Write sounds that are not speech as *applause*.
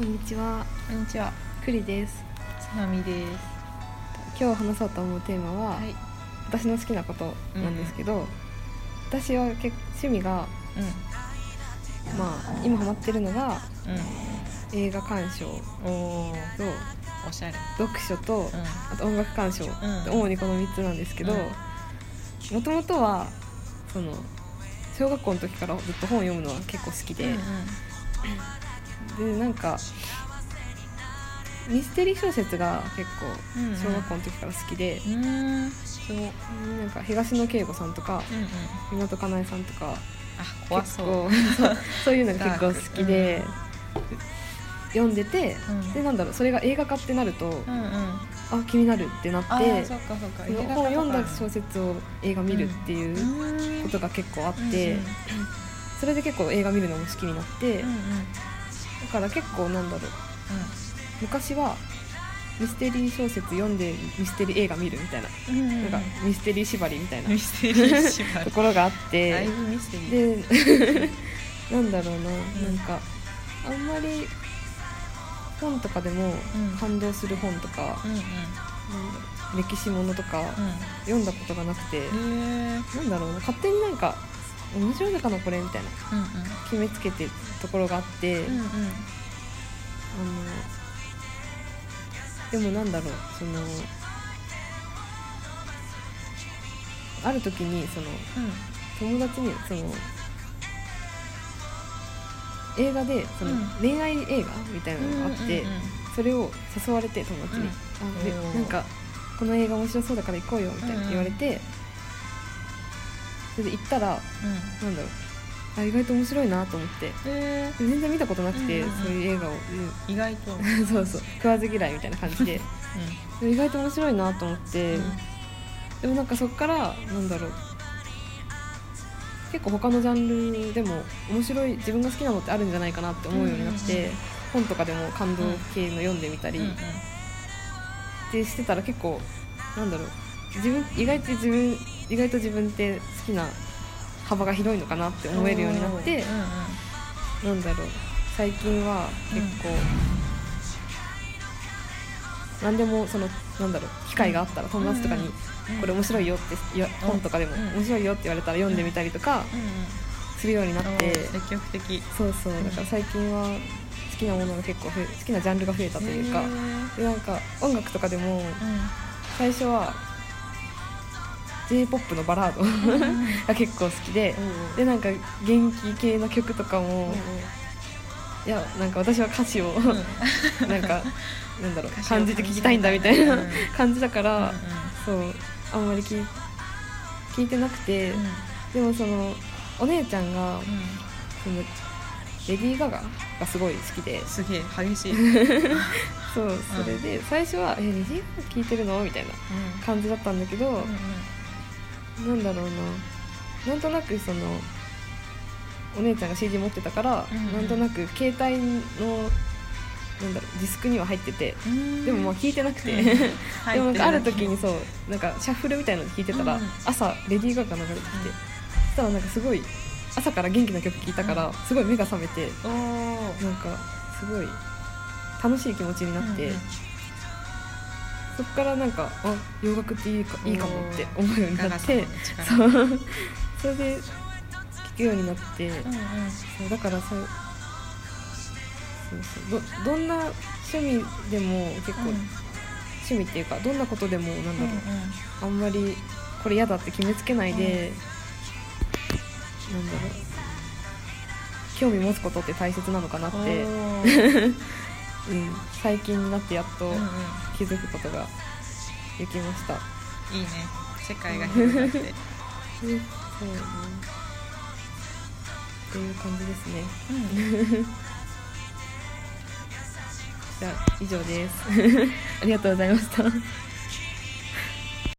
こんにちは、こんにちは、くりです。つなみです。今日話そうと思うテーマは、はい。私の好きなことなんですけど、私は結趣味がうまあ今ハマってるのがん、映画鑑賞うん。おお、とおしゃれ。読書と、うん。あと音楽鑑賞、ん主にこの3つなんですけどうんもともとはその小学校の時からずっと本を読むのは結構好きで、でなんかミステリー小説が結構うんうん小学校の時から好きで、うん。うん。そう。うんなんか東野圭吾さんとかうん。湊かなえさんとかあ、怖そう。結構そういうのが結構好きで、読んでて、うんでなんだろうそれが映画化ってなると、うんうん。あ気になるってなってそのを読んだ小説を映画見るっていううんことが結構あって、うんうんそれで結構映画見るのも好きになって、うんうん。だから結構なんだろう昔はミステリー小説読んでミステリー映画見るみたいな。なんかミステリー縛りみたいなミステリー縛り。ところがあって。だいぶミステリー。で *laughs* なんだろうな、んなんかあんまり本とかでもうん感動する本とか、うんうん。なんだろう歴史ものとか読んだことがなくて。なんだろうな勝手になんか面白いのかなこれみたいな。うん決めつけてるところがあって、うん。うんうん。あのでもなんだろうそのある時にその友達にその映画でそのうん。恋愛映画みたいなのがあって、うんうんうんそれを誘われて友達に、うん。あでなんかこの映画面白そうだから行こうよみたいな言われて、それで行ったらうん。なんだろう。あ意外と面白いなと思って。えで全然見たことなくて、うんうんうん。そういう映画を、意外と。う *laughs* んそうそう。食わず嫌いみたいな感じで。で意外と面白いなと思って、でもなんかそっからなんだろう。結構他のジャンルでも面白い自分が好きなのってあるんじゃないかなって思うようになって、うんうんうん。本とかでも感動系の読んでみたり、うんうんってしてたら結構なんだろう。自分意外と自分意外と自分って好きな幅が広いのかなって思えるようになって、うんうんなんだろう。最近は結構、何でもそのなんだろう機会があったら友達とかに、うんこれ面白いよって本とかでも、うん。面白いよって言われたら読んでみたりとかうん。うんするようになって、積極的。そうそう。だから最近は好きなものが結構好きなジャンルが増えたというかでなんか音楽とかでもう最初は j p o p のバラードんうん。が結構好きでおーでなんか元気系の曲とかもいやなんか私は歌詞を *laughs* なんかなんだろう感じて聞きたいんだみたいなうん *laughs* 感じだから、うんうん。そうあんまり聞い聞いてなくて、うん。でもそのお姉ちゃんがそのレディー・ガガがすごい好きで。すげえ激しい。*laughs* そうそれで最初は「えレディー・ガガ聞いてるの?」みたいな感じだったんだけど、なんだろうな。なんとなくそのお姉ちゃんが CD 持ってたから、うんうん。なんとなく携帯のなんだろうディスクには入ってて、うん。でもまあ聞いてなくて、うん。*laughs* でもなんかある時にそうなんかシャッフルみたいなの聞いてたら、うん。朝レディー・ガガ流れてきて、うん。そしたらなんかすごい朝から元気な曲聴いたから、うん。すごい目が覚めてなんかすごい楽しい気持ちになって、そっからなんかあ洋楽っていいかいいかもって思うようになって。*laughs* そう。それで聴くようになって、うんうん。そうだからそう。そうそう。どどんな趣味でも結構、うん。趣味っていうかどんなことでもなんだろう、うんうん。あんまりこれ嫌だって決めつけないで、なんだろう。興味持つことって大切なのかなって、*laughs* うん、最近になってやっとうんうん気づくことができました、いいね。世界が広がって。ね *laughs* そうね。っていう感じですね。うん。*laughs* じゃあ以上です。*laughs* ありがとうございました